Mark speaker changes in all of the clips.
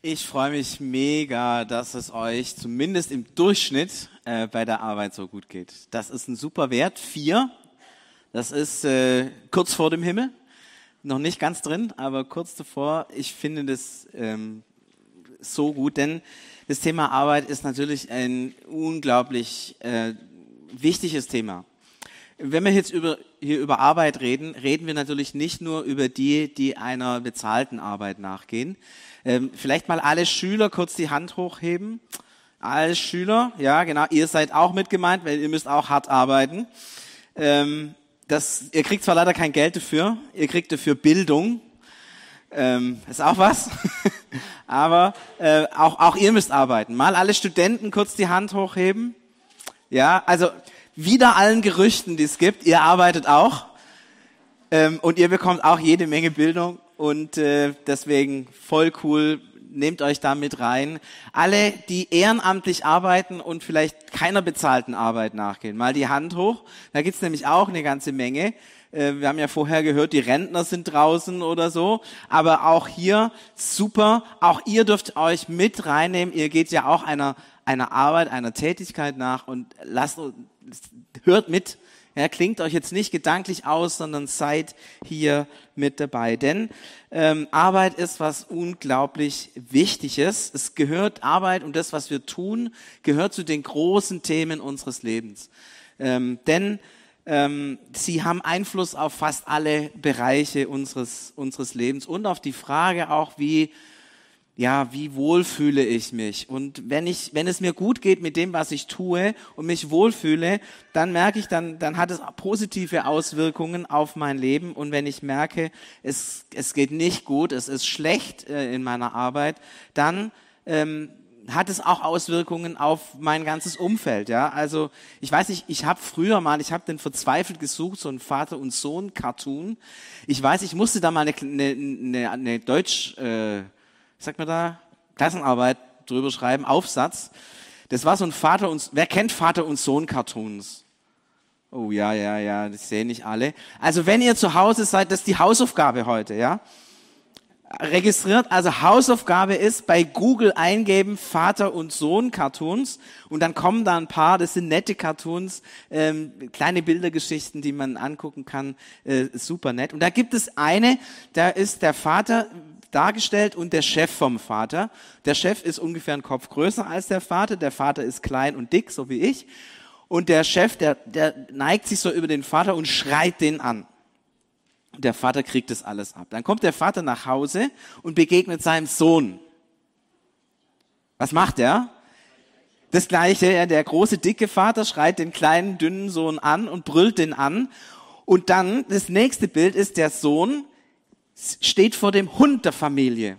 Speaker 1: Ich freue mich mega, dass es euch zumindest im Durchschnitt äh, bei der Arbeit so gut geht. Das ist ein super Wert. Vier, das ist äh, kurz vor dem Himmel. Noch nicht ganz drin, aber kurz davor. Ich finde das ähm, so gut, denn das Thema Arbeit ist natürlich ein unglaublich äh, wichtiges Thema. Wenn wir jetzt über, hier über Arbeit reden, reden wir natürlich nicht nur über die, die einer bezahlten Arbeit nachgehen. Ähm, vielleicht mal alle Schüler kurz die Hand hochheben. Alle Schüler, ja genau, ihr seid auch mit gemeint, weil ihr müsst auch hart arbeiten. Ähm, das, ihr kriegt zwar leider kein Geld dafür, ihr kriegt dafür Bildung. Ähm, ist auch was. Aber äh, auch, auch ihr müsst arbeiten. Mal alle Studenten kurz die Hand hochheben. Ja, also wieder allen Gerüchten, die es gibt. Ihr arbeitet auch ähm, und ihr bekommt auch jede Menge Bildung und äh, deswegen voll cool. Nehmt euch da mit rein. Alle, die ehrenamtlich arbeiten und vielleicht keiner bezahlten Arbeit nachgehen, mal die Hand hoch. Da gibt's nämlich auch eine ganze Menge. Äh, wir haben ja vorher gehört, die Rentner sind draußen oder so. Aber auch hier super. Auch ihr dürft euch mit reinnehmen. Ihr geht ja auch einer, einer Arbeit, einer Tätigkeit nach und lasst, hört mit. Ja, klingt euch jetzt nicht gedanklich aus, sondern seid hier mit dabei. Denn ähm, Arbeit ist was unglaublich Wichtiges. Es gehört Arbeit und das, was wir tun, gehört zu den großen Themen unseres Lebens. Ähm, denn ähm, sie haben Einfluss auf fast alle Bereiche unseres, unseres Lebens und auf die Frage auch, wie ja, wie wohl fühle ich mich? Und wenn ich, wenn es mir gut geht mit dem, was ich tue und mich wohlfühle, dann merke ich, dann, dann hat es positive Auswirkungen auf mein Leben. Und wenn ich merke, es, es geht nicht gut, es ist schlecht äh, in meiner Arbeit, dann ähm, hat es auch Auswirkungen auf mein ganzes Umfeld. Ja, also ich weiß nicht, ich habe früher mal, ich habe den verzweifelt gesucht, so ein Vater und Sohn Cartoon. Ich weiß, ich musste da mal eine, eine, eine, Deutsch äh, sagt man da, Klassenarbeit drüber schreiben, Aufsatz. Das war so ein Vater und, wer kennt Vater und Sohn Cartoons? Oh ja, ja, ja, das sehen nicht alle. Also wenn ihr zu Hause seid, das ist die Hausaufgabe heute, ja? Registriert, also Hausaufgabe ist bei Google eingeben Vater und Sohn Cartoons und dann kommen da ein paar, das sind nette Cartoons, ähm, kleine Bildergeschichten, die man angucken kann, äh, super nett. Und da gibt es eine, da ist der Vater dargestellt und der Chef vom Vater. Der Chef ist ungefähr ein Kopf größer als der Vater. Der Vater ist klein und dick, so wie ich. Und der Chef, der, der neigt sich so über den Vater und schreit den an. Der Vater kriegt das alles ab. Dann kommt der Vater nach Hause und begegnet seinem Sohn. Was macht er? Das gleiche, der große, dicke Vater schreit den kleinen, dünnen Sohn an und brüllt den an. Und dann, das nächste Bild ist der Sohn, steht vor dem Hund der Familie.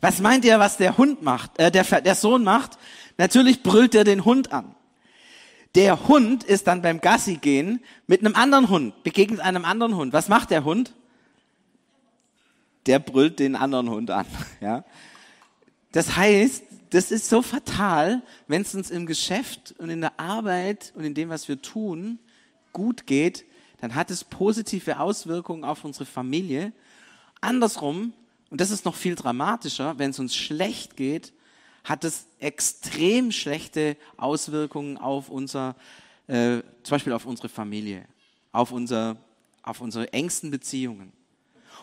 Speaker 1: Was meint ihr, was der Hund macht, äh, der, der Sohn macht? Natürlich brüllt er den Hund an. Der Hund ist dann beim Gassi gehen mit einem anderen Hund, begegnet einem anderen Hund. Was macht der Hund? Der brüllt den anderen Hund an. Ja? Das heißt, das ist so fatal, wenn es uns im Geschäft und in der Arbeit und in dem, was wir tun, gut geht, dann hat es positive Auswirkungen auf unsere Familie. Andersrum, und das ist noch viel dramatischer, wenn es uns schlecht geht, hat es extrem schlechte Auswirkungen auf unser, äh, zum Beispiel auf unsere Familie, auf, unser, auf unsere engsten Beziehungen.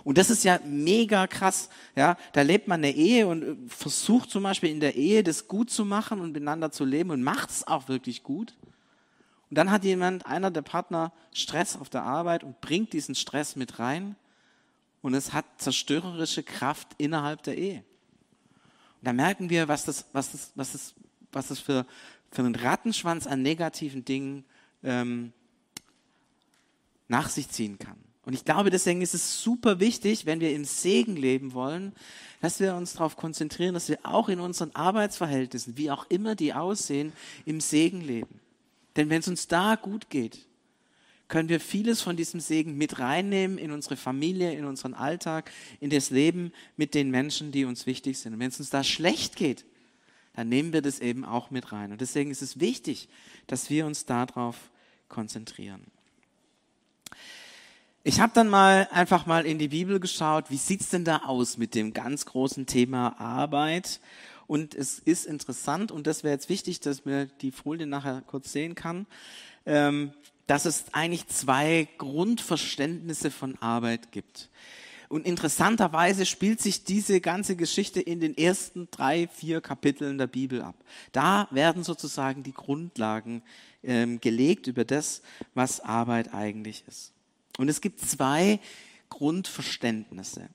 Speaker 1: Und das ist ja mega krass. Ja, da lebt man eine Ehe und äh, versucht zum Beispiel in der Ehe das gut zu machen und miteinander zu leben und macht es auch wirklich gut. Und dann hat jemand, einer der Partner, Stress auf der Arbeit und bringt diesen Stress mit rein. Und es hat zerstörerische Kraft innerhalb der Ehe. Und da merken wir, was das, was das, was das, was das für, für einen Rattenschwanz an negativen Dingen ähm, nach sich ziehen kann. Und ich glaube, deswegen ist es super wichtig, wenn wir im Segen leben wollen, dass wir uns darauf konzentrieren, dass wir auch in unseren Arbeitsverhältnissen, wie auch immer die aussehen, im Segen leben. Denn wenn es uns da gut geht, können wir vieles von diesem Segen mit reinnehmen in unsere Familie, in unseren Alltag, in das Leben mit den Menschen, die uns wichtig sind. Und wenn es uns da schlecht geht, dann nehmen wir das eben auch mit rein. Und deswegen ist es wichtig, dass wir uns darauf konzentrieren. Ich habe dann mal einfach mal in die Bibel geschaut, wie sieht's denn da aus mit dem ganz großen Thema Arbeit? Und es ist interessant, und das wäre jetzt wichtig, dass man die Folie nachher kurz sehen kann, ähm, dass es eigentlich zwei Grundverständnisse von Arbeit gibt. Und interessanterweise spielt sich diese ganze Geschichte in den ersten drei, vier Kapiteln der Bibel ab. Da werden sozusagen die Grundlagen ähm, gelegt über das, was Arbeit eigentlich ist. Und es gibt zwei Grundverständnisse.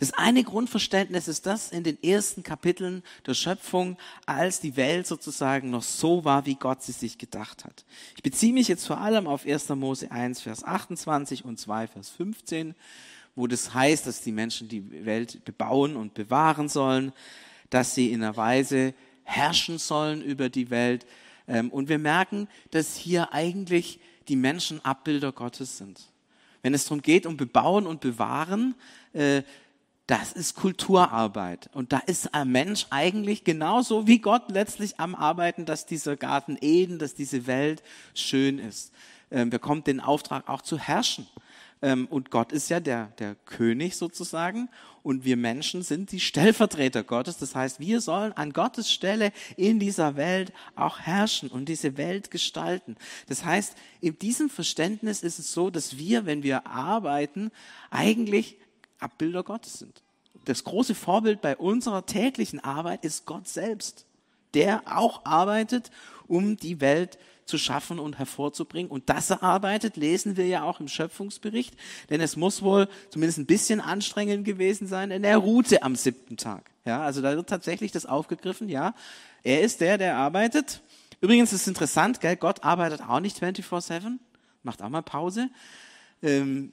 Speaker 1: Das eine Grundverständnis ist das in den ersten Kapiteln der Schöpfung, als die Welt sozusagen noch so war, wie Gott sie sich gedacht hat. Ich beziehe mich jetzt vor allem auf 1. Mose 1, Vers 28 und 2, Vers 15, wo das heißt, dass die Menschen die Welt bebauen und bewahren sollen, dass sie in einer Weise herrschen sollen über die Welt. Ähm, und wir merken, dass hier eigentlich die Menschen Abbilder Gottes sind. Wenn es darum geht, um Bebauen und Bewahren, äh, das ist Kulturarbeit. Und da ist ein Mensch eigentlich genauso wie Gott letztlich am Arbeiten, dass dieser Garten Eden, dass diese Welt schön ist. Ähm, bekommt den Auftrag auch zu herrschen. Ähm, und Gott ist ja der, der König sozusagen. Und wir Menschen sind die Stellvertreter Gottes. Das heißt, wir sollen an Gottes Stelle in dieser Welt auch herrschen und diese Welt gestalten. Das heißt, in diesem Verständnis ist es so, dass wir, wenn wir arbeiten, eigentlich Abbilder Gottes sind. Das große Vorbild bei unserer täglichen Arbeit ist Gott selbst, der auch arbeitet, um die Welt zu schaffen und hervorzubringen. Und dass er arbeitet, lesen wir ja auch im Schöpfungsbericht, denn es muss wohl zumindest ein bisschen anstrengend gewesen sein, denn er ruhte am siebten Tag. Ja, also da wird tatsächlich das aufgegriffen, ja, er ist der, der arbeitet. Übrigens ist es interessant, gell, Gott arbeitet auch nicht 24-7, macht auch mal Pause. Ähm,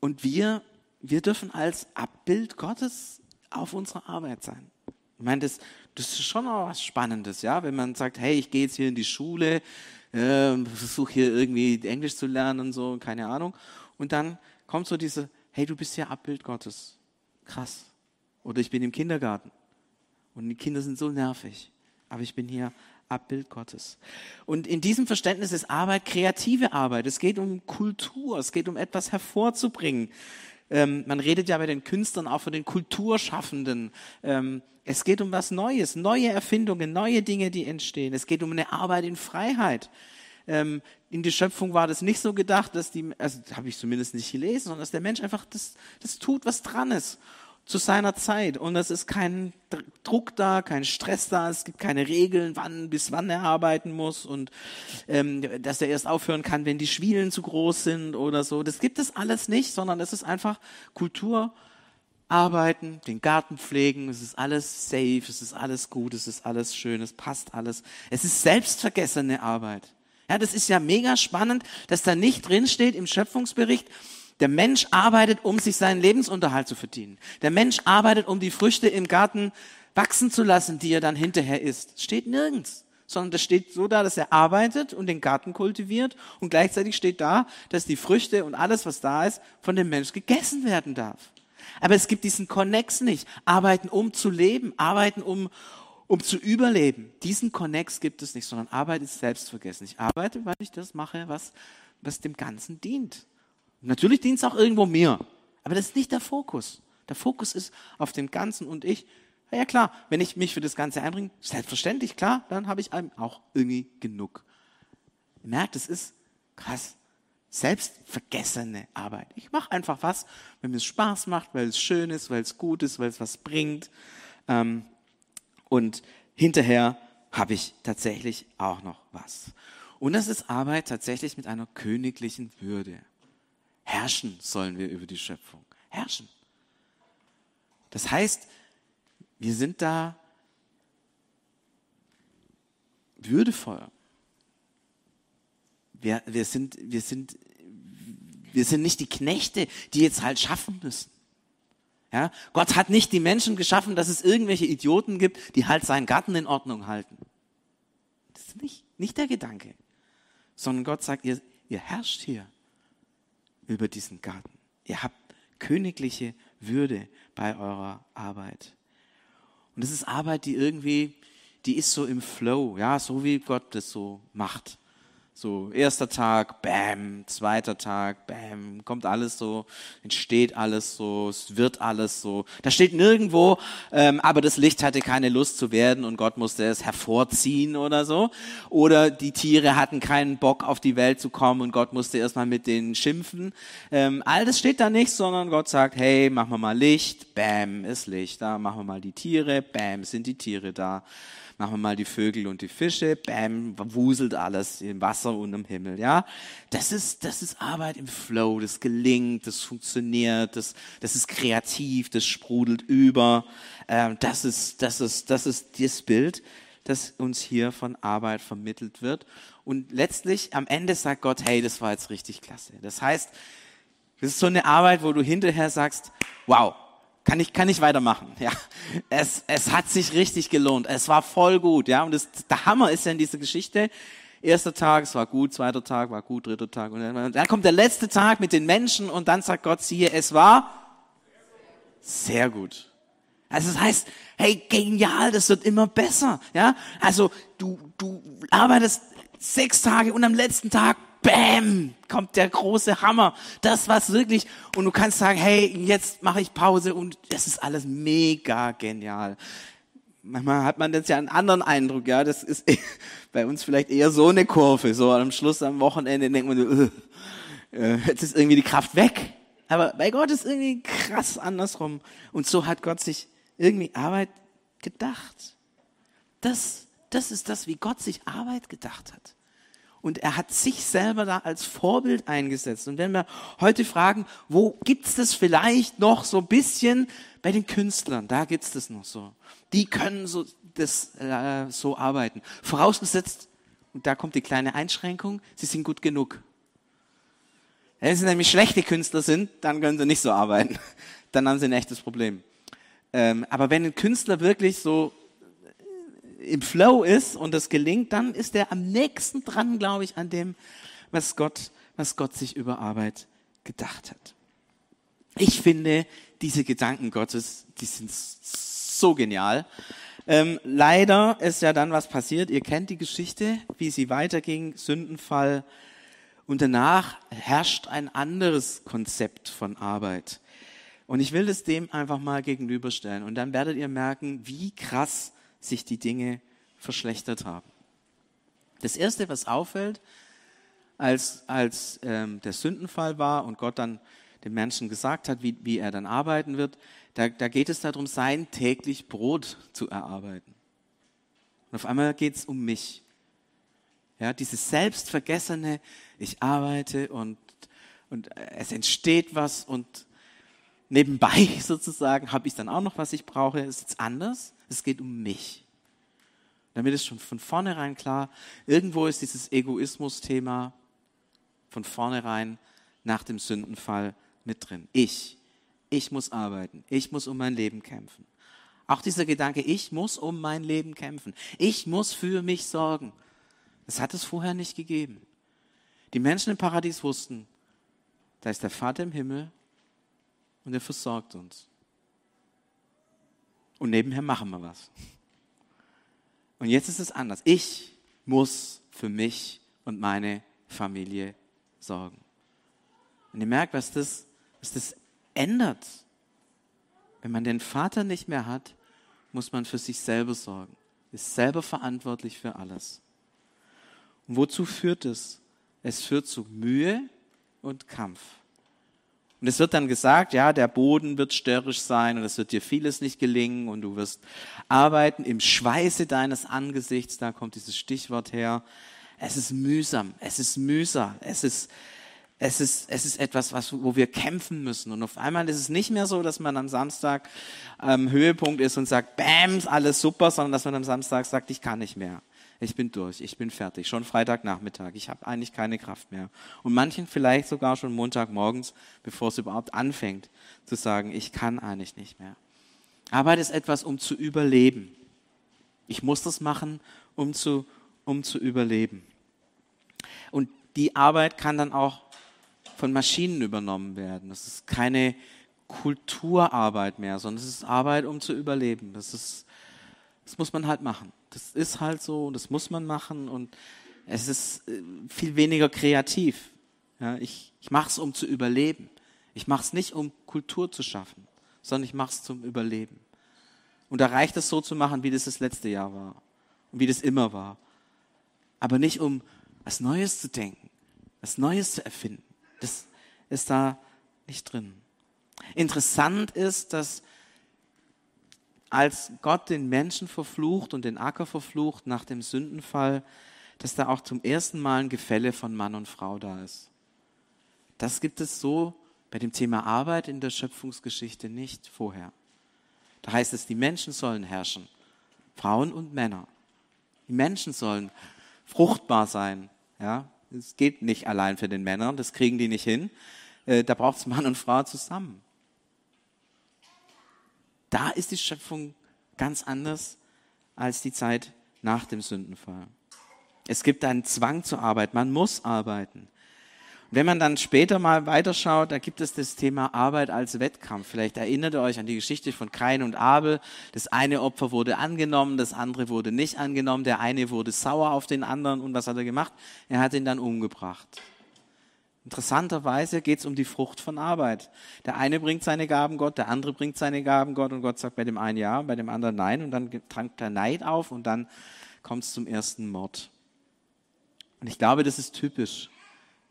Speaker 1: und wir, wir dürfen als Abbild Gottes auf unserer Arbeit sein. Ich meine, das, das ist schon auch was Spannendes, ja, wenn man sagt, hey, ich gehe jetzt hier in die Schule, äh, versuche hier irgendwie Englisch zu lernen und so, keine Ahnung. Und dann kommt so diese, hey, du bist ja Abbild Gottes. Krass. Oder ich bin im Kindergarten und die Kinder sind so nervig, aber ich bin hier Abbild Gottes. Und in diesem Verständnis ist Arbeit kreative Arbeit. Es geht um Kultur, es geht um etwas hervorzubringen. Ähm, man redet ja bei den Künstlern auch von den Kulturschaffenden. Ähm, es geht um was Neues, neue Erfindungen, neue Dinge, die entstehen. Es geht um eine Arbeit in Freiheit. Ähm, in der Schöpfung war das nicht so gedacht, dass die, also habe ich zumindest nicht gelesen, sondern dass der Mensch einfach das, das tut, was dran ist zu seiner Zeit. Und es ist kein Druck da, kein Stress da, es gibt keine Regeln, wann bis wann er arbeiten muss und ähm, dass er erst aufhören kann, wenn die Schwielen zu groß sind oder so. Das gibt es alles nicht, sondern es ist einfach Kultur. Arbeiten, den Garten pflegen, es ist alles safe, es ist alles gut, es ist alles schön, es passt alles. Es ist selbstvergessene Arbeit. Ja, das ist ja mega spannend, dass da nicht drinsteht im Schöpfungsbericht, der Mensch arbeitet, um sich seinen Lebensunterhalt zu verdienen. Der Mensch arbeitet, um die Früchte im Garten wachsen zu lassen, die er dann hinterher isst. Steht nirgends. Sondern das steht so da, dass er arbeitet und den Garten kultiviert und gleichzeitig steht da, dass die Früchte und alles, was da ist, von dem Mensch gegessen werden darf. Aber es gibt diesen Connex nicht. Arbeiten, um zu leben. Arbeiten, um, um zu überleben. Diesen Connex gibt es nicht, sondern Arbeit ist selbstvergessen. Ich arbeite, weil ich das mache, was, was dem Ganzen dient. Natürlich dient es auch irgendwo mir, aber das ist nicht der Fokus. Der Fokus ist auf dem Ganzen und ich, ja klar, wenn ich mich für das Ganze einbringe, selbstverständlich, klar, dann habe ich auch irgendwie genug. Ihr merkt, es ist krass, selbstvergessene Arbeit. Ich mache einfach was, wenn mir es Spaß macht, weil es schön ist, weil es gut ist, weil es was bringt. Ähm, und hinterher habe ich tatsächlich auch noch was. Und das ist Arbeit tatsächlich mit einer königlichen Würde. Herrschen sollen wir über die Schöpfung. Herrschen. Das heißt, wir sind da würdevoll. Wir, wir, sind, wir, sind, wir sind nicht die Knechte, die jetzt halt schaffen müssen. Ja? Gott hat nicht die Menschen geschaffen, dass es irgendwelche Idioten gibt, die halt seinen Garten in Ordnung halten. Das ist nicht, nicht der Gedanke. Sondern Gott sagt, ihr, ihr herrscht hier über diesen Garten. Ihr habt königliche Würde bei eurer Arbeit. Und das ist Arbeit, die irgendwie, die ist so im Flow, ja, so wie Gott das so macht. So, erster Tag, bam, zweiter Tag, bam, kommt alles so, entsteht alles so, es wird alles so. Da steht nirgendwo, ähm, aber das Licht hatte keine Lust zu werden und Gott musste es hervorziehen oder so. Oder die Tiere hatten keinen Bock auf die Welt zu kommen und Gott musste erstmal mit denen schimpfen. Ähm, all das steht da nicht, sondern Gott sagt, hey, machen wir mal Licht, bam, ist Licht da, machen wir mal die Tiere, bam, sind die Tiere da machen wir mal die Vögel und die Fische, bam, wuselt alles im Wasser und im Himmel, ja. Das ist, das ist Arbeit im Flow, das gelingt, das funktioniert, das, das ist kreativ, das sprudelt über. Ähm, das ist, das ist, das ist das Bild, das uns hier von Arbeit vermittelt wird. Und letztlich am Ende sagt Gott, hey, das war jetzt richtig klasse. Das heißt, das ist so eine Arbeit, wo du hinterher sagst, wow, kann ich, kann ich weitermachen. Ja, es, es hat sich richtig gelohnt. Es war voll gut. Ja, und das, der Hammer ist ja in dieser Geschichte. Erster Tag, es war gut, zweiter Tag war gut, dritter Tag. Und dann, kommt der letzte Tag mit den Menschen und dann sagt Gott, siehe, es war sehr gut. Also das heißt, hey, genial, das wird immer besser. Ja, also du, du arbeitest sechs Tage und am letzten Tag bam, kommt der große Hammer. Das war's wirklich. Und du kannst sagen, hey, jetzt mache ich Pause und das ist alles mega genial. Manchmal hat man jetzt ja einen anderen Eindruck, ja. Das ist bei uns vielleicht eher so eine Kurve. So am Schluss am Wochenende denkt man, äh, jetzt ist irgendwie die Kraft weg. Aber bei Gott ist irgendwie krass andersrum. Und so hat Gott sich irgendwie Arbeit gedacht. Das, das ist das, wie Gott sich Arbeit gedacht hat. Und er hat sich selber da als Vorbild eingesetzt. Und wenn wir heute fragen, wo gibt's das vielleicht noch so ein bisschen bei den Künstlern, da gibt's das noch so. Die können so, das, äh, so arbeiten. Vorausgesetzt, und da kommt die kleine Einschränkung, sie sind gut genug. Wenn sie nämlich schlechte Künstler sind, dann können sie nicht so arbeiten. Dann haben sie ein echtes Problem. Ähm, aber wenn ein Künstler wirklich so im Flow ist und das gelingt, dann ist er am nächsten dran, glaube ich, an dem, was Gott, was Gott sich über Arbeit gedacht hat. Ich finde, diese Gedanken Gottes, die sind so genial. Ähm, leider ist ja dann was passiert. Ihr kennt die Geschichte, wie sie weiterging, Sündenfall. Und danach herrscht ein anderes Konzept von Arbeit. Und ich will es dem einfach mal gegenüberstellen. Und dann werdet ihr merken, wie krass sich die Dinge verschlechtert haben. Das Erste, was auffällt, als, als ähm, der Sündenfall war und Gott dann dem Menschen gesagt hat, wie, wie er dann arbeiten wird, da, da geht es darum, sein täglich Brot zu erarbeiten. Und auf einmal geht es um mich. Ja, dieses selbstvergessene, ich arbeite und, und es entsteht was und nebenbei sozusagen habe ich dann auch noch, was ich brauche. ist jetzt anders. Es geht um mich. Damit ist schon von vornherein klar, irgendwo ist dieses Egoismus-Thema von vornherein nach dem Sündenfall mit drin. Ich, ich muss arbeiten, ich muss um mein Leben kämpfen. Auch dieser Gedanke, ich muss um mein Leben kämpfen, ich muss für mich sorgen, das hat es vorher nicht gegeben. Die Menschen im Paradies wussten, da ist der Vater im Himmel und er versorgt uns. Und nebenher machen wir was. Und jetzt ist es anders. Ich muss für mich und meine Familie sorgen. Und ihr merkt, was das, was das ändert. Wenn man den Vater nicht mehr hat, muss man für sich selber sorgen. Ist selber verantwortlich für alles. Und wozu führt es? Es führt zu Mühe und Kampf. Und es wird dann gesagt, ja, der Boden wird störrisch sein und es wird dir vieles nicht gelingen und du wirst arbeiten im Schweiße deines Angesichts, da kommt dieses Stichwort her. Es ist mühsam, es ist mühsam, es ist, es ist, es ist etwas, was, wo wir kämpfen müssen. Und auf einmal ist es nicht mehr so, dass man am Samstag am ähm, Höhepunkt ist und sagt, bam, alles super, sondern dass man am Samstag sagt, ich kann nicht mehr ich bin durch, ich bin fertig, schon Freitagnachmittag, ich habe eigentlich keine Kraft mehr. Und manchen vielleicht sogar schon Montagmorgens, bevor es überhaupt anfängt, zu sagen, ich kann eigentlich nicht mehr. Arbeit ist etwas, um zu überleben. Ich muss das machen, um zu, um zu überleben. Und die Arbeit kann dann auch von Maschinen übernommen werden. Das ist keine Kulturarbeit mehr, sondern es ist Arbeit, um zu überleben. Das ist, das muss man halt machen das ist halt so, das muss man machen und Es ist äh, viel weniger kreativ. Ja, ich ich mache es, um zu überleben. Ich mache es nicht, um Kultur zu schaffen, sondern ich mache es zum Überleben. Und da reicht es so zu machen, wie das das letzte Jahr war und wie das immer war. Aber nicht, um was Neues zu denken, was Neues zu erfinden. Das ist da nicht drin. Interessant ist, dass als Gott den Menschen verflucht und den Acker verflucht nach dem Sündenfall, dass da auch zum ersten Mal ein Gefälle von Mann und Frau da ist. Das gibt es so bei dem Thema Arbeit in der Schöpfungsgeschichte nicht vorher. Da heißt es, die Menschen sollen herrschen, Frauen und Männer. Die Menschen sollen fruchtbar sein. Ja, es geht nicht allein für den Männern, das kriegen die nicht hin. Äh, da braucht es Mann und Frau zusammen. Da ist die Schöpfung ganz anders als die Zeit nach dem Sündenfall. Es gibt einen Zwang zur Arbeit, man muss arbeiten. Wenn man dann später mal weiterschaut, da gibt es das Thema Arbeit als Wettkampf. Vielleicht erinnert ihr euch an die Geschichte von Kain und Abel. Das eine Opfer wurde angenommen, das andere wurde nicht angenommen. Der eine wurde sauer auf den anderen und was hat er gemacht? Er hat ihn dann umgebracht. Interessanterweise geht es um die Frucht von Arbeit. Der eine bringt seine Gaben Gott, der andere bringt seine Gaben Gott und Gott sagt bei dem einen ja, bei dem anderen nein und dann trankt der Neid auf und dann kommt es zum ersten Mord. Und ich glaube, das ist typisch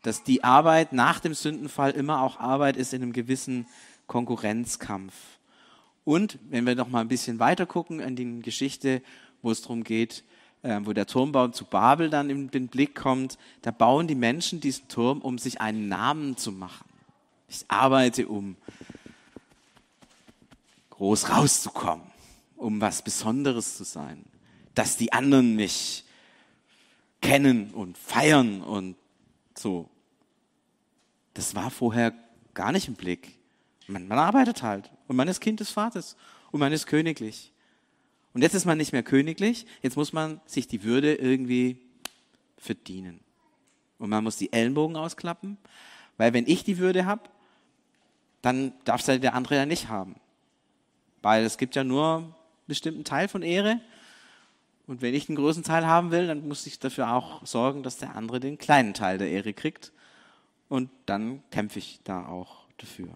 Speaker 1: dass die Arbeit nach dem Sündenfall immer auch Arbeit ist in einem gewissen Konkurrenzkampf. Und wenn wir noch mal ein bisschen weiter gucken in die Geschichte, wo es darum geht, wo der Turmbau zu Babel dann in den Blick kommt, da bauen die Menschen diesen Turm, um sich einen Namen zu machen. Ich arbeite, um groß rauszukommen, um was Besonderes zu sein, dass die anderen mich kennen und feiern und so. Das war vorher gar nicht im Blick. Man, man arbeitet halt und man ist Kind des Vaters und man ist königlich. Und jetzt ist man nicht mehr königlich, jetzt muss man sich die Würde irgendwie verdienen. Und man muss die Ellenbogen ausklappen, weil wenn ich die Würde habe, dann darf es ja der andere ja nicht haben. Weil es gibt ja nur einen bestimmten Teil von Ehre und wenn ich den größten Teil haben will, dann muss ich dafür auch sorgen, dass der andere den kleinen Teil der Ehre kriegt. Und dann kämpfe ich da auch dafür.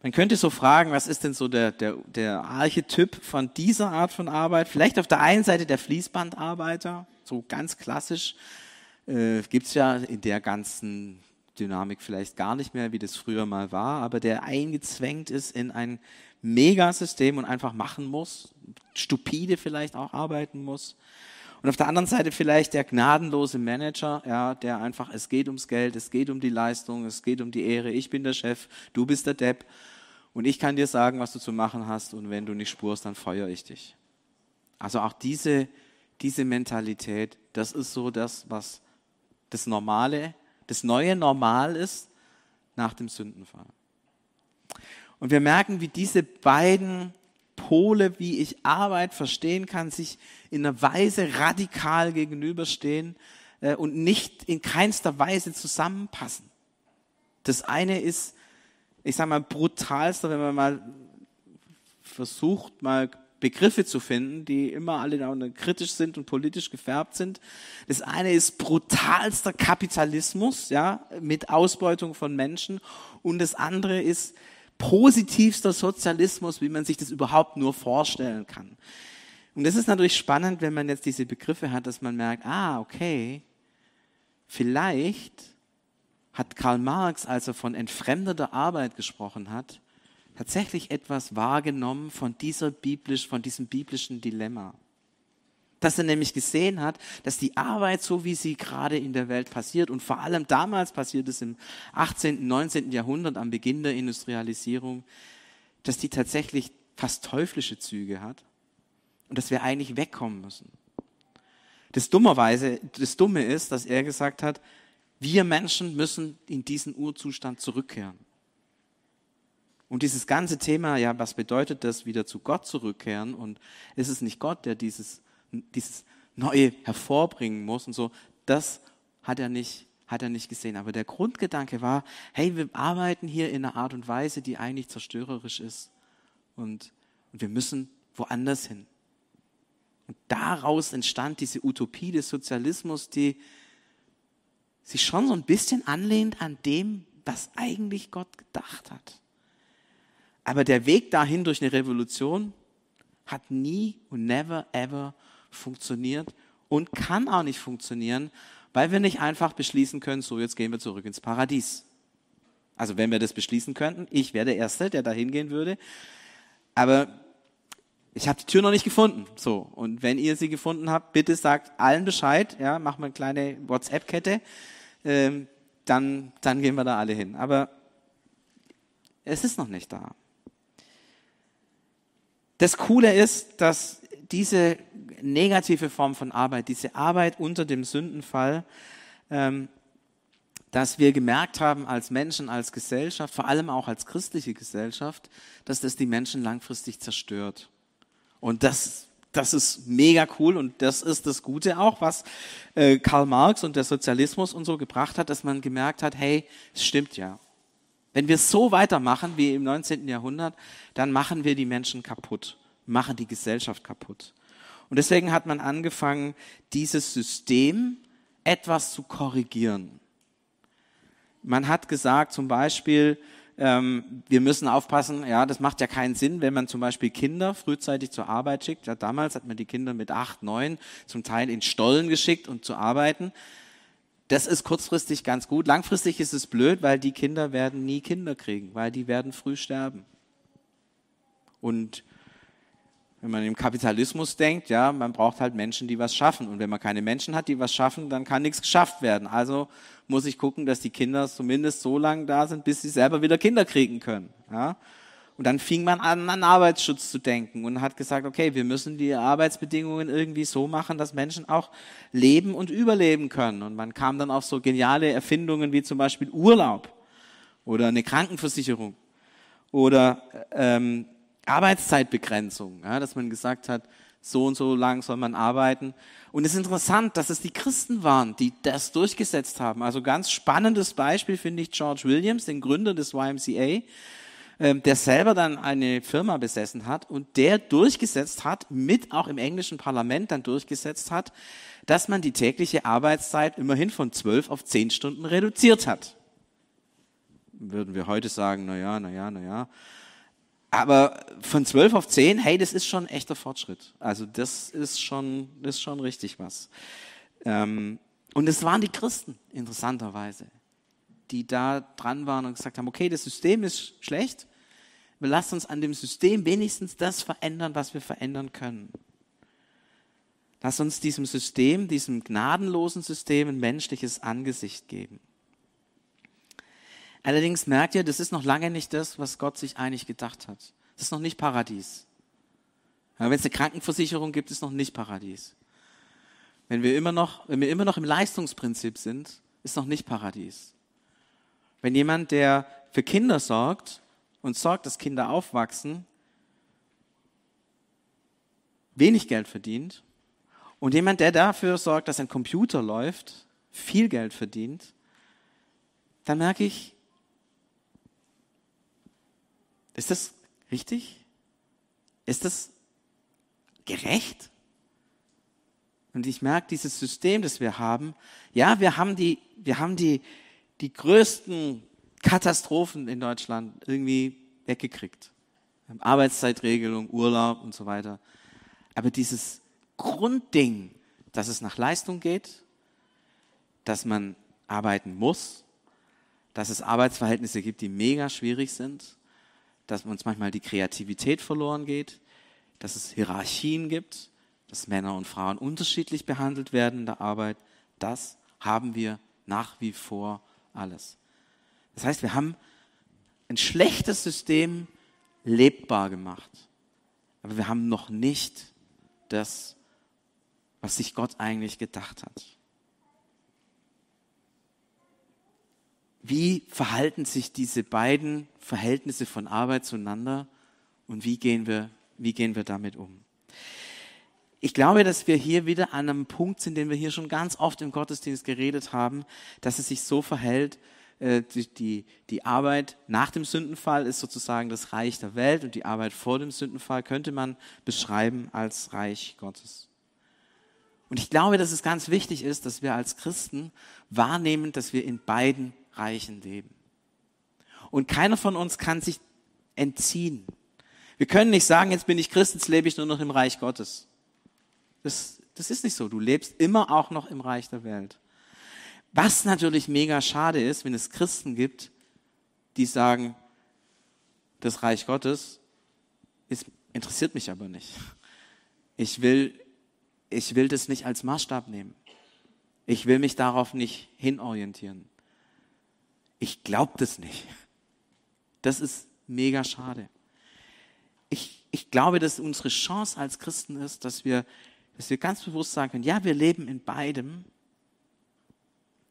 Speaker 1: Man könnte so fragen, was ist denn so der, der, der Archetyp von dieser Art von Arbeit? Vielleicht auf der einen Seite der Fließbandarbeiter, so ganz klassisch, äh, gibt es ja in der ganzen Dynamik vielleicht gar nicht mehr, wie das früher mal war, aber der eingezwängt ist in ein Megasystem und einfach machen muss, stupide vielleicht auch arbeiten muss. Und auf der anderen Seite vielleicht der gnadenlose Manager, ja, der einfach, es geht ums Geld, es geht um die Leistung, es geht um die Ehre, ich bin der Chef, du bist der Depp und ich kann dir sagen, was du zu machen hast und wenn du nicht spurst, dann feuere ich dich. Also auch diese, diese Mentalität, das ist so das, was das Normale, das neue Normal ist nach dem Sündenfall. Und wir merken, wie diese beiden Pole, wie ich Arbeit verstehen kann, sich in einer Weise radikal gegenüberstehen äh, und nicht in keinster Weise zusammenpassen. Das eine ist, ich sage mal, brutalster, wenn man mal versucht, mal Begriffe zu finden, die immer alle kritisch sind und politisch gefärbt sind. Das eine ist brutalster Kapitalismus, ja, mit Ausbeutung von Menschen. Und das andere ist positivster Sozialismus, wie man sich das überhaupt nur vorstellen kann. Und das ist natürlich spannend, wenn man jetzt diese Begriffe hat, dass man merkt, ah, okay, vielleicht hat Karl Marx, als er von entfremdeter Arbeit gesprochen hat, tatsächlich etwas wahrgenommen von dieser biblisch, von diesem biblischen Dilemma dass er nämlich gesehen hat, dass die Arbeit, so wie sie gerade in der Welt passiert, und vor allem damals passiert es im 18., 19. Jahrhundert am Beginn der Industrialisierung, dass die tatsächlich fast teuflische Züge hat und dass wir eigentlich wegkommen müssen. Das dummerweise, das Dumme ist, dass er gesagt hat, wir Menschen müssen in diesen Urzustand zurückkehren. Und dieses ganze Thema, ja, was bedeutet das, wieder zu Gott zurückkehren? Und ist es nicht Gott, der dieses dieses Neue hervorbringen muss und so, das hat er nicht, hat er nicht gesehen. Aber der Grundgedanke war, hey, wir arbeiten hier in einer Art und Weise, die eigentlich zerstörerisch ist und, und wir müssen woanders hin. Und daraus entstand diese Utopie des Sozialismus, die sich schon so ein bisschen anlehnt an dem, was eigentlich Gott gedacht hat. Aber der Weg dahin durch eine Revolution hat nie und never ever funktioniert und kann auch nicht funktionieren, weil wir nicht einfach beschließen können, so jetzt gehen wir zurück ins Paradies. Also wenn wir das beschließen könnten, ich wäre der Erste, der da hingehen würde. Aber ich habe die Tür noch nicht gefunden. So und wenn ihr sie gefunden habt, bitte sagt allen Bescheid. Ja, machen wir eine kleine WhatsApp-Kette. Ähm, dann dann gehen wir da alle hin. Aber es ist noch nicht da. Das Coole ist, dass diese negative Form von Arbeit, diese Arbeit unter dem Sündenfall, ähm, dass wir gemerkt haben als Menschen, als Gesellschaft, vor allem auch als christliche Gesellschaft, dass das die Menschen langfristig zerstört. Und das, das ist mega cool und das ist das Gute auch, was äh, Karl Marx und der Sozialismus und so gebracht hat, dass man gemerkt hat, hey, es stimmt ja. Wenn wir so weitermachen wie im 19. Jahrhundert, dann machen wir die Menschen kaputt, machen die Gesellschaft kaputt. Und deswegen hat man angefangen, dieses System etwas zu korrigieren. Man hat gesagt, zum Beispiel, ähm, wir müssen aufpassen, ja, das macht ja keinen Sinn, wenn man zum Beispiel Kinder frühzeitig zur Arbeit schickt. Ja, damals hat man die Kinder mit acht, neun zum Teil in Stollen geschickt und zu arbeiten. Das ist kurzfristig ganz gut. Langfristig ist es blöd, weil die Kinder werden nie Kinder kriegen, weil die werden früh sterben. Und wenn man im Kapitalismus denkt, ja, man braucht halt Menschen, die was schaffen. Und wenn man keine Menschen hat, die was schaffen, dann kann nichts geschafft werden. Also muss ich gucken, dass die Kinder zumindest so lange da sind, bis sie selber wieder Kinder kriegen können. Ja. Und dann fing man an, an Arbeitsschutz zu denken und hat gesagt, okay, wir müssen die Arbeitsbedingungen irgendwie so machen, dass Menschen auch leben und überleben können. Und man kam dann auf so geniale Erfindungen wie zum Beispiel Urlaub oder eine Krankenversicherung oder ähm, Arbeitszeitbegrenzung, ja, dass man gesagt hat, so und so lang soll man arbeiten. Und es ist interessant, dass es die Christen waren, die das durchgesetzt haben. Also ganz spannendes Beispiel finde ich George Williams, den Gründer des YMCA, ähm, der selber dann eine Firma besessen hat und der durchgesetzt hat, mit auch im englischen Parlament dann durchgesetzt hat, dass man die tägliche Arbeitszeit immerhin von zwölf auf zehn Stunden reduziert hat. Würden wir heute sagen, na ja, na ja, na ja. Aber von zwölf auf zehn, hey, das ist schon ein echter Fortschritt. Also das ist schon, das ist schon richtig was. Ähm, und es waren die Christen, interessanterweise, die da dran waren und gesagt haben, okay, das System ist schlecht, wir lassen uns an dem System wenigstens das verändern, was wir verändern können. Lass uns diesem System, diesem gnadenlosen System ein menschliches Angesicht geben. Allerdings merkt ihr, das ist noch lange nicht das, was Gott sich eigentlich gedacht hat. Das ist noch nicht Paradies. Wenn es eine Krankenversicherung gibt, ist noch nicht Paradies. Wenn wir immer noch, wenn wir immer noch im Leistungsprinzip sind, ist noch nicht Paradies. Wenn jemand, der für Kinder sorgt und sorgt, dass Kinder aufwachsen, wenig Geld verdient und jemand, der dafür sorgt, dass ein Computer läuft, viel Geld verdient, dann merke ich, ist das richtig? Ist das gerecht? Und ich merke dieses System, das wir haben, ja, wir haben die, wir haben die, die größten Katastrophen in Deutschland irgendwie weggekriegt. Arbeitszeitregelung, Urlaub und so weiter. Aber dieses Grundding, dass es nach Leistung geht, dass man arbeiten muss, dass es Arbeitsverhältnisse gibt, die mega schwierig sind, dass uns manchmal die Kreativität verloren geht, dass es Hierarchien gibt, dass Männer und Frauen unterschiedlich behandelt werden in der Arbeit. Das haben wir nach wie vor alles. Das heißt, wir haben ein schlechtes System lebbar gemacht. Aber wir haben noch nicht das, was sich Gott eigentlich gedacht hat. Wie verhalten sich diese beiden Verhältnisse von Arbeit zueinander und wie gehen wir, wie gehen wir damit um? Ich glaube, dass wir hier wieder an einem Punkt sind, den wir hier schon ganz oft im Gottesdienst geredet haben, dass es sich so verhält, äh, die, die Arbeit nach dem Sündenfall ist sozusagen das Reich der Welt und die Arbeit vor dem Sündenfall könnte man beschreiben als Reich Gottes. Und ich glaube, dass es ganz wichtig ist, dass wir als Christen wahrnehmen, dass wir in beiden Reichen leben. Und keiner von uns kann sich entziehen. Wir können nicht sagen, jetzt bin ich Christ, jetzt lebe ich nur noch im Reich Gottes. Das, das ist nicht so. Du lebst immer auch noch im Reich der Welt. Was natürlich mega schade ist, wenn es Christen gibt, die sagen, das Reich Gottes ist, interessiert mich aber nicht. Ich will, ich will das nicht als Maßstab nehmen. Ich will mich darauf nicht hinorientieren. Ich glaube das nicht. Das ist mega schade. Ich, ich glaube, dass unsere Chance als Christen ist, dass wir, dass wir ganz bewusst sagen können, ja, wir leben in beidem,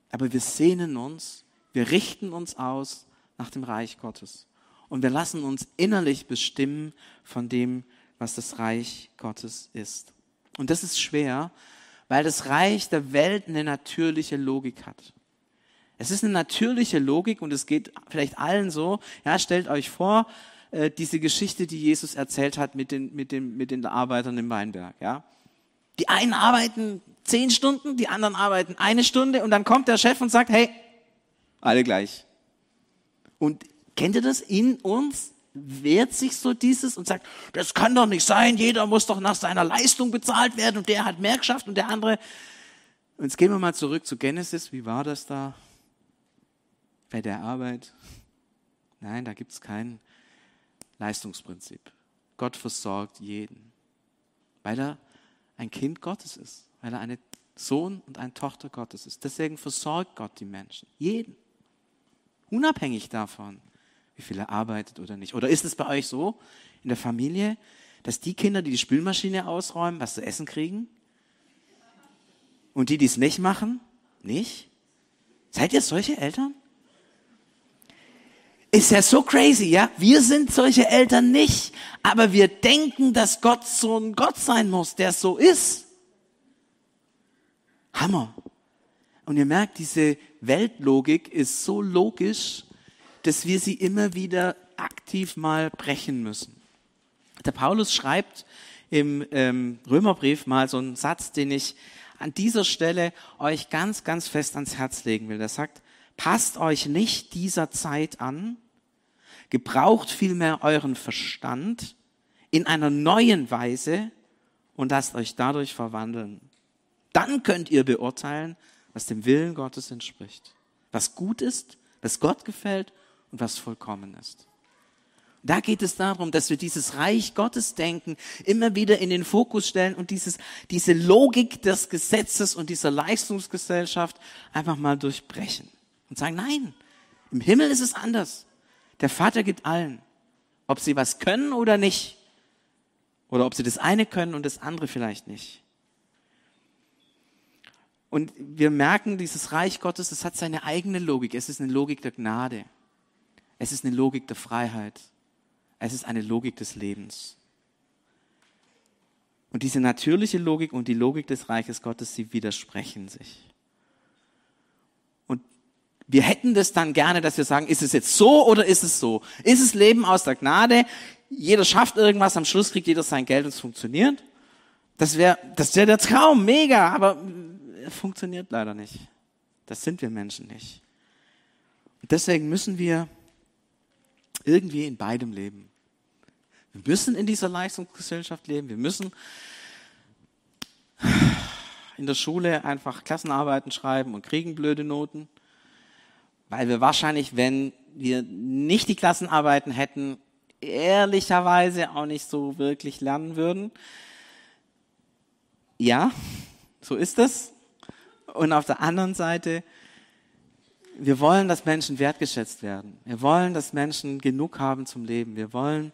Speaker 1: aber wir sehnen uns, wir richten uns aus nach dem Reich Gottes. Und wir lassen uns innerlich bestimmen von dem, was das Reich Gottes ist. Und das ist schwer, weil das Reich der Welt eine natürliche Logik hat. Es ist eine natürliche Logik und es geht vielleicht allen so. Ja, stellt euch vor, äh, diese Geschichte, die Jesus erzählt hat mit den, mit den, mit den Arbeitern im Weinberg. Ja, die einen arbeiten zehn Stunden, die anderen arbeiten eine Stunde und dann kommt der Chef und sagt, hey, alle gleich. Und kennt ihr das in uns? Wehrt sich so dieses und sagt, das kann doch nicht sein, jeder muss doch nach seiner Leistung bezahlt werden und der hat mehr geschafft und der andere. Und jetzt gehen wir mal zurück zu Genesis. Wie war das da bei der Arbeit? Nein, da gibt es kein Leistungsprinzip. Gott versorgt jeden, weil er ein Kind Gottes ist, weil er eine Sohn und eine Tochter Gottes ist. Deswegen versorgt Gott die Menschen, jeden. Unabhängig davon, wie viel er arbeitet oder nicht. Oder ist es bei euch so in der Familie, dass die Kinder, die die Spülmaschine ausräumen, was zu essen kriegen? Und die, die es nicht machen, nicht? Seid ihr solche Eltern? Ist ja so crazy, ja? Wir sind solche Eltern nicht, aber wir denken, dass Gott so ein Gott sein muss, der so ist. Hammer. Und ihr merkt, diese Weltlogik ist so logisch, dass wir sie immer wieder aktiv mal brechen müssen. Der Paulus schreibt im ähm, Römerbrief mal so einen Satz, den ich an dieser Stelle euch ganz, ganz fest ans Herz legen will. Der sagt, passt euch nicht dieser Zeit an, gebraucht vielmehr euren Verstand in einer neuen Weise und lasst euch dadurch verwandeln. Dann könnt ihr beurteilen, was dem Willen Gottes entspricht, was gut ist, was Gott gefällt und was vollkommen ist. Da geht es darum, dass wir dieses Reich Gottes denken immer wieder in den Fokus stellen und dieses, diese Logik des Gesetzes und dieser Leistungsgesellschaft einfach mal durchbrechen und sagen, nein, im Himmel ist es anders. Der Vater gibt allen, ob sie was können oder nicht. Oder ob sie das eine können und das andere vielleicht nicht. Und wir merken, dieses Reich Gottes, es hat seine eigene Logik. Es ist eine Logik der Gnade. Es ist eine Logik der Freiheit. Es ist eine Logik des Lebens. Und diese natürliche Logik und die Logik des Reiches Gottes, sie widersprechen sich. Wir hätten das dann gerne, dass wir sagen, ist es jetzt so oder ist es so? Ist es Leben aus der Gnade? Jeder schafft irgendwas, am Schluss kriegt jeder sein Geld und es funktioniert. Das wäre das wär der Traum, mega, aber funktioniert leider nicht. Das sind wir Menschen nicht. Und deswegen müssen wir irgendwie in beidem leben. Wir müssen in dieser Leistungsgesellschaft leben. Wir müssen in der Schule einfach Klassenarbeiten schreiben und kriegen blöde Noten, weil wir wahrscheinlich, wenn wir nicht die Klassenarbeiten hätten, ehrlicherweise auch nicht so wirklich lernen würden. Ja, so ist es. Und auf der anderen Seite wir wollen, dass Menschen wertgeschätzt werden. Wir wollen, dass Menschen genug haben zum Leben. Wir wollen,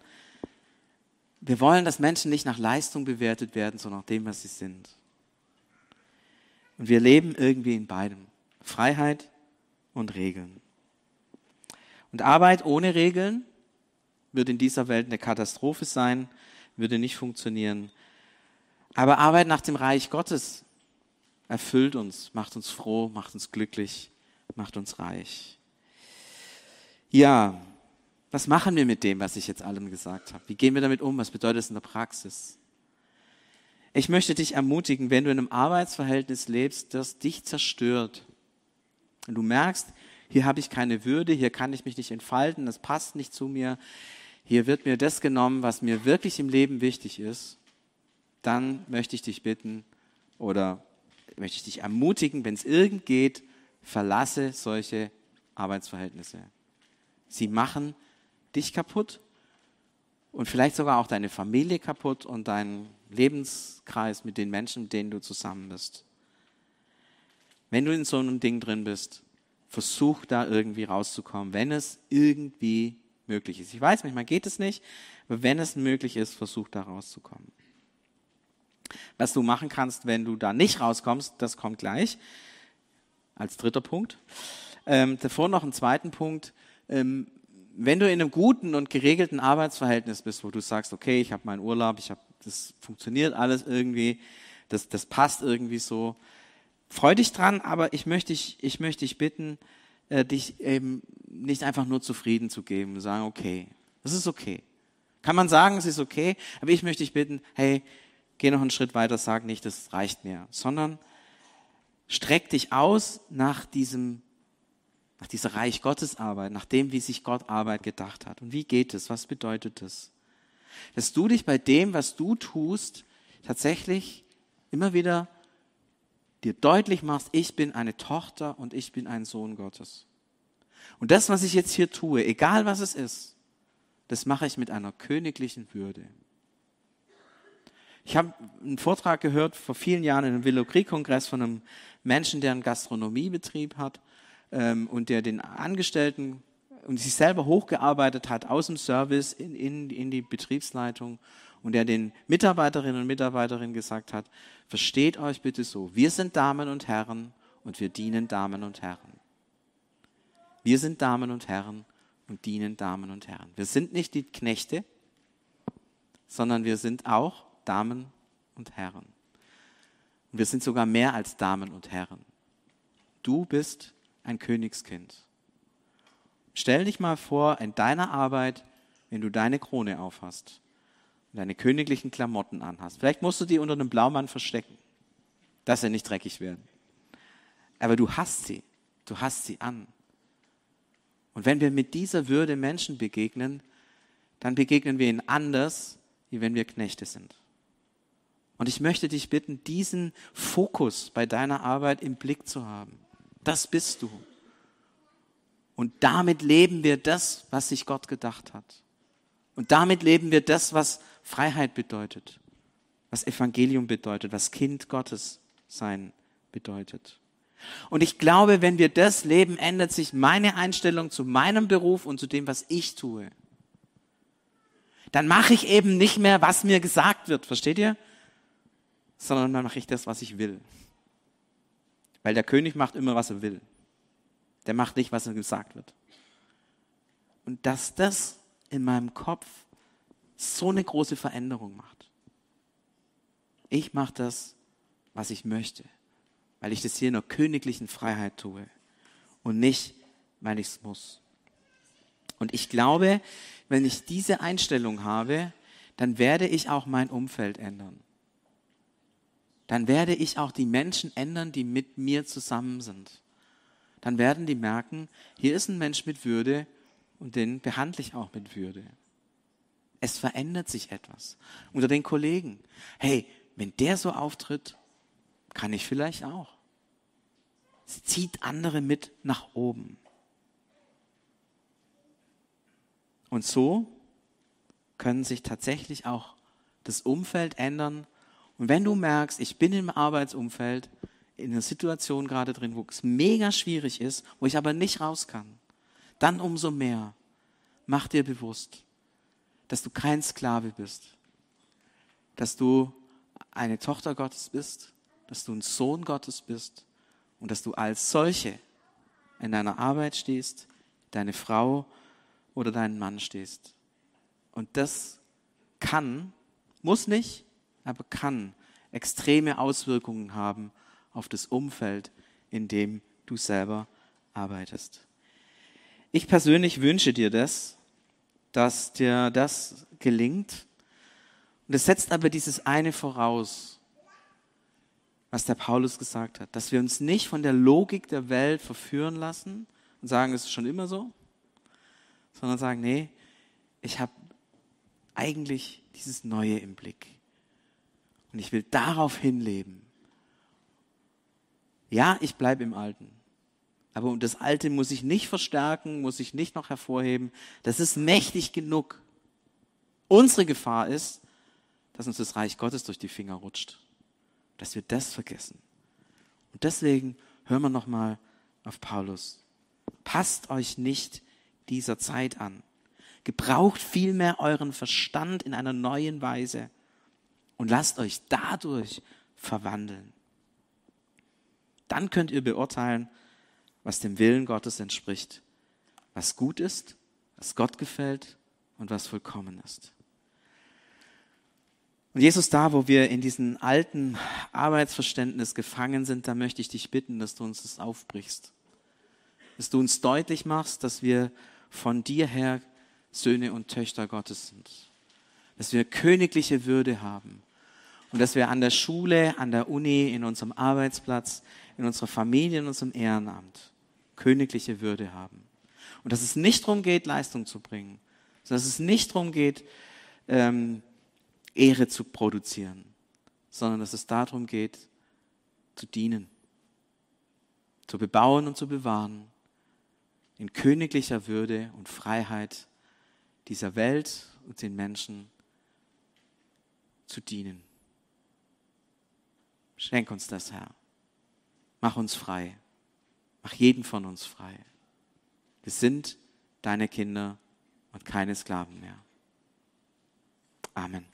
Speaker 1: wir wollen, dass Menschen nicht nach Leistung bewertet werden, sondern nach dem, was sie sind. Und wir leben irgendwie in beidem. Freiheit und Regeln. Und Arbeit ohne Regeln wird in dieser Welt eine Katastrophe sein, würde nicht funktionieren. Aber Arbeit nach dem Reich Gottes erfüllt uns, macht uns froh, macht uns glücklich macht uns reich. Ja, was machen wir mit dem, was ich jetzt allem gesagt habe? Wie gehen wir damit um? Was bedeutet es in der Praxis? Ich möchte dich ermutigen, wenn du in einem Arbeitsverhältnis lebst, das dich zerstört. Und du merkst, hier habe ich keine Würde, hier kann ich mich nicht entfalten, das passt nicht zu mir, hier wird mir das genommen, was mir wirklich im Leben wichtig ist, dann möchte ich dich bitten oder möchte ich dich ermutigen, wenn es irgend geht, verlasse solche Arbeitsverhältnisse. Sie machen dich kaputt und vielleicht sogar auch deine Familie kaputt und deinen Lebenskreis mit den Menschen, mit denen du zusammen bist. Wenn du in so einem Ding drin bist, versuch da irgendwie rauszukommen, wenn es irgendwie möglich ist. Ich weiß, manchmal geht es nicht, aber wenn es möglich ist, versuch da rauszukommen. Was du machen kannst, wenn du da nicht rauskommst, das kommt gleich als dritter Punkt. Ähm, davor noch einen zweiten Punkt. Ähm, wenn du in einem guten und geregelten Arbeitsverhältnis bist, wo du sagst, okay, ich habe meinen Urlaub, ich habe, das funktioniert alles irgendwie, das, das passt irgendwie so, freu dich dran, aber ich möchte dich, ich möchte dich bitten, äh, dich eben nicht einfach nur zufrieden zu geben sagen, okay, das ist okay. Kann man sagen, es ist okay, aber ich möchte dich bitten, hey, geh noch einen Schritt weiter, sag nicht, das reicht mir, sondern streck dich aus nach diesem nach dieser Reich Gottes Arbeit, nach dem, wie sich Gott Arbeit gedacht hat. Und wie geht es? Was bedeutet das? Dass du dich bei dem, was du tust, tatsächlich immer wieder dir deutlich machst, ich bin eine Tochter und ich bin ein Sohn Gottes. Und das, was ich jetzt hier tue, egal was es ist, das mache ich mit einer königlichen Würde. Ich habe einen Vortrag gehört vor vielen Jahren in einem Willow Creek Kongress von einem Menschen, der einen Gastronomiebetrieb hat ähm, und der den Angestellten und sich selber hochgearbeitet hat aus dem Service in, in, in die Betriebsleitung und der den Mitarbeiterinnen und Mitarbeitern gesagt hat, versteht euch bitte so, wir sind Damen und Herren und wir dienen Damen und Herren. Wir sind Damen und Herren und dienen Damen und Herren. Wir sind nicht die Knechte, sondern wir sind auch Damen und Herren. Und wir sind sogar mehr als Damen und Herren. Du bist ein Königskind. Stell dich mal vor, in deiner Arbeit, wenn du deine Krone aufhast und deine königlichen Klamotten anhast. Vielleicht musst du die unter einem Blaumann verstecken, dass sie nicht dreckig werden. Aber du hast sie. Du hast sie an. Und wenn wir mit dieser Würde Menschen begegnen, dann begegnen wir ihnen anders, wie wenn wir Knechte sind. Und ich möchte dich bitten, diesen Fokus bei deiner Arbeit im Blick zu haben. Das bist du. Und damit leben wir das, was sich Gott gedacht hat. Und damit leben wir das, was Freiheit bedeutet, was Evangelium bedeutet, was Kind Gottes sein bedeutet. Und ich glaube, wenn wir das leben, ändert sich meine Einstellung zu meinem Beruf und zu dem, was ich tue. Dann mache ich eben nicht mehr, was mir gesagt wird, versteht ihr? Sondern dann mache ich das, was ich will. Weil der König macht immer, was er will. Der macht nicht, was ihm gesagt wird. Und dass das in meinem Kopf so eine große Veränderung macht. Ich mache das, was ich möchte, weil ich das hier in einer königlichen Freiheit tue und nicht, weil ich es muss. Und ich glaube, wenn ich diese Einstellung habe, dann werde ich auch mein Umfeld ändern dann werde ich auch die Menschen ändern, die mit mir zusammen sind. Dann werden die merken, hier ist ein Mensch mit Würde und den behandle ich auch mit Würde. Es verändert sich etwas. Unter den Kollegen. Hey, wenn der so auftritt, kann ich vielleicht auch. Es zieht andere mit nach oben. Und so können sich tatsächlich auch das Umfeld ändern, und wenn du merkst, ich bin im Arbeitsumfeld in einer Situation gerade drin, wo es mega schwierig ist, wo ich aber nicht raus kann, dann umso mehr mach dir bewusst, dass du kein Sklave bist, dass du eine Tochter Gottes bist, dass du ein Sohn Gottes bist und dass du als solche in deiner Arbeit stehst, deine Frau oder deinen Mann stehst. Und das kann, muss nicht, aber kann extreme Auswirkungen haben auf das Umfeld, in dem du selber arbeitest. Ich persönlich wünsche dir das, dass dir das gelingt. Und es setzt aber dieses eine voraus, was der Paulus gesagt hat, dass wir uns nicht von der Logik der Welt verführen lassen und sagen, es ist schon immer so, sondern sagen, nee, ich habe eigentlich dieses Neue im Blick. Und ich will darauf hinleben. Ja, ich bleibe im Alten. Aber das Alte muss ich nicht verstärken, muss ich nicht noch hervorheben. Das ist mächtig genug. Unsere Gefahr ist, dass uns das Reich Gottes durch die Finger rutscht. Dass wir das vergessen. Und deswegen hören wir nochmal auf Paulus. Passt euch nicht dieser Zeit an. Gebraucht vielmehr euren Verstand in einer neuen Weise und lasst euch dadurch verwandeln. Dann könnt ihr beurteilen, was dem Willen Gottes entspricht, was gut ist, was Gott gefällt und was vollkommen ist. Und Jesus, da, wo wir in diesem alten Arbeitsverständnis gefangen sind, da möchte ich dich bitten, dass du uns das aufbrichst. Dass du uns deutlich machst, dass wir von dir her Söhne und Töchter Gottes sind. Dass wir königliche Würde haben. Und dass wir an der Schule, an der Uni, in unserem Arbeitsplatz, in unserer Familie, in unserem Ehrenamt königliche Würde haben. Und dass es nicht darum geht, Leistung zu bringen, sondern dass es nicht darum geht, ähm, Ehre zu produzieren, sondern dass es darum geht, zu dienen, zu bebauen und zu bewahren, in königlicher Würde und Freiheit dieser Welt und den Menschen zu dienen. Schenk uns das, Herr. Mach uns frei. Mach jeden von uns frei. Wir sind deine Kinder und keine Sklaven mehr. Amen.